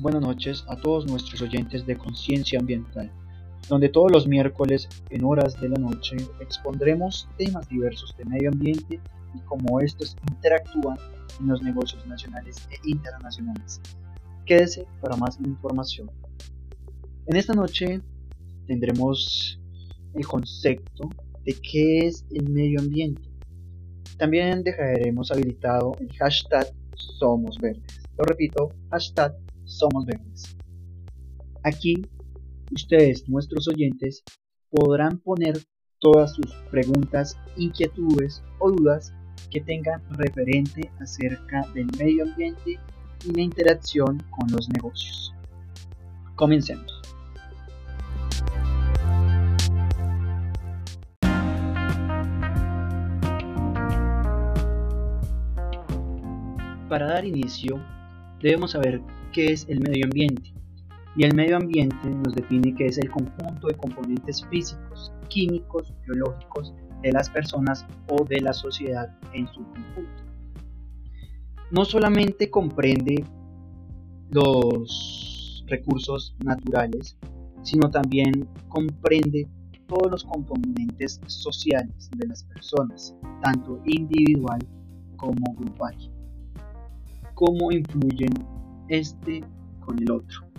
buenas noches a todos nuestros oyentes de Conciencia Ambiental, donde todos los miércoles en horas de la noche expondremos temas diversos de medio ambiente y cómo estos interactúan en los negocios nacionales e internacionales. Quédese para más información. En esta noche tendremos el concepto de qué es el medio ambiente. También dejaremos habilitado el hashtag Somos Verdes. Lo repito, hashtag Somos Verdes. Aquí ustedes, nuestros oyentes, podrán poner todas sus preguntas, inquietudes o dudas que tengan referente acerca del medio ambiente y la interacción con los negocios. Comencemos. Para dar inicio, debemos saber qué es el medio ambiente. Y el medio ambiente nos define que es el conjunto de componentes físicos, químicos, biológicos de las personas o de la sociedad en su conjunto. No solamente comprende los recursos naturales, sino también comprende todos los componentes sociales de las personas, tanto individual como grupal cómo influyen este con el otro.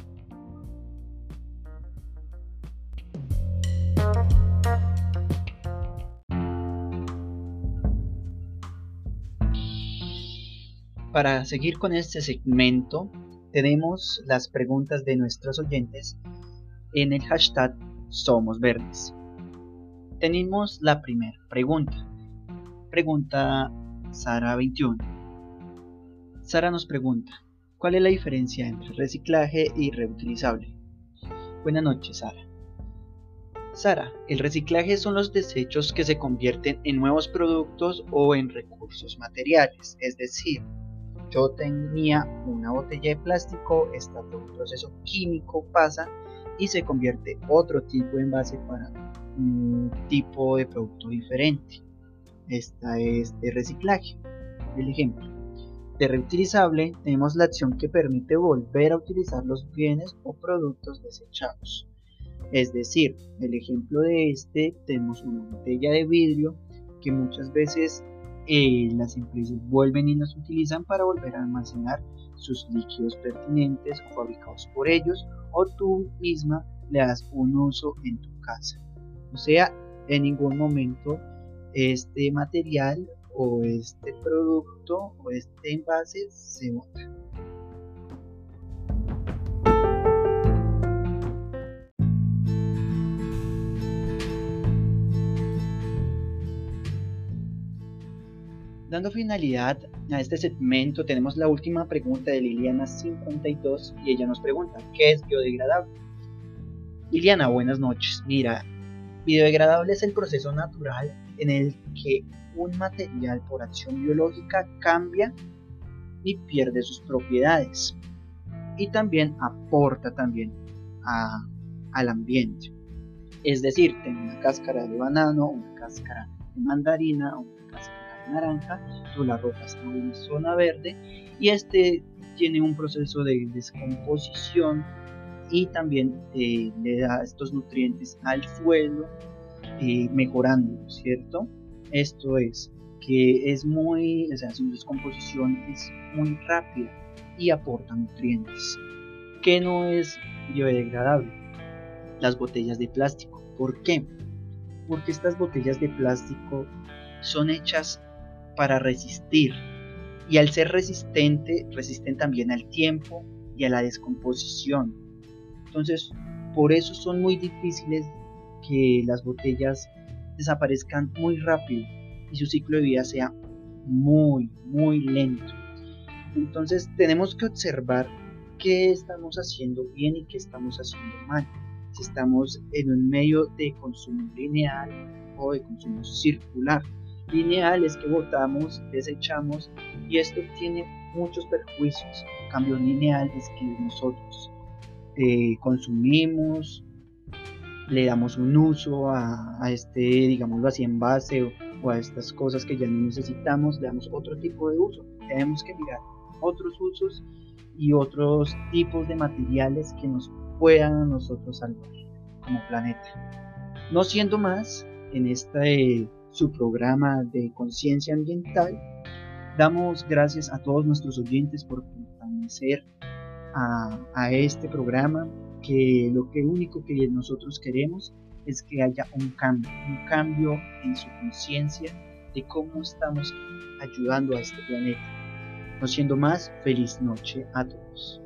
Para seguir con este segmento, tenemos las preguntas de nuestros oyentes en el hashtag Somos Verdes. Tenemos la primera pregunta. Pregunta Sara 21. Sara nos pregunta, ¿cuál es la diferencia entre reciclaje y reutilizable? Buenas noches, Sara. Sara, el reciclaje son los desechos que se convierten en nuevos productos o en recursos materiales. Es decir, yo tenía una botella de plástico, está por un proceso químico, pasa y se convierte otro tipo de envase para un tipo de producto diferente. Esta es de reciclaje. El ejemplo, de reutilizable tenemos la acción que permite volver a utilizar los bienes o productos desechados. Es decir, el ejemplo de este tenemos una botella de vidrio que muchas veces eh, las empresas vuelven y las utilizan para volver a almacenar sus líquidos pertinentes o fabricados por ellos o tú misma le das un uso en tu casa. O sea, en ningún momento este material o este producto o este envase se bota. Dando finalidad a este segmento, tenemos la última pregunta de Liliana 52 y ella nos pregunta, ¿qué es biodegradable? Liliana, buenas noches. Mira, biodegradable es el proceso natural en el que un material por acción biológica cambia y pierde sus propiedades y también aporta también al ambiente. Es decir, tengo una cáscara de banano, una cáscara de mandarina, una cáscara de naranja, tú la rojas en una zona verde y este tiene un proceso de descomposición y también eh, le da estos nutrientes al suelo, eh, mejorando, ¿cierto? Esto es que es muy, o sea, su descomposición es muy rápida y aporta nutrientes. ¿Qué no es biodegradable? Las botellas de plástico. ¿Por qué? Porque estas botellas de plástico son hechas para resistir y al ser resistente resisten también al tiempo y a la descomposición. Entonces, por eso son muy difíciles que las botellas desaparezcan muy rápido y su ciclo de vida sea muy, muy lento. Entonces tenemos que observar qué estamos haciendo bien y qué estamos haciendo mal. Si estamos en un medio de consumo lineal o de consumo circular. Lineal es que votamos, desechamos y esto tiene muchos perjuicios. cambio lineal es que nosotros eh, consumimos, le damos un uso a, este, digámoslo así, envase o, o, a estas cosas que ya no necesitamos, le damos otro tipo de uso. Tenemos que mirar otros usos y otros tipos de materiales que nos puedan nosotros salvar como planeta. No siendo más, en este su programa de conciencia ambiental, damos gracias a todos nuestros oyentes por pertenecer a, a este programa, que lo que único que nosotros queremos es que haya un cambio, un cambio en su conciencia de cómo estamos ayudando a este planeta. No siendo más, feliz noche a todos.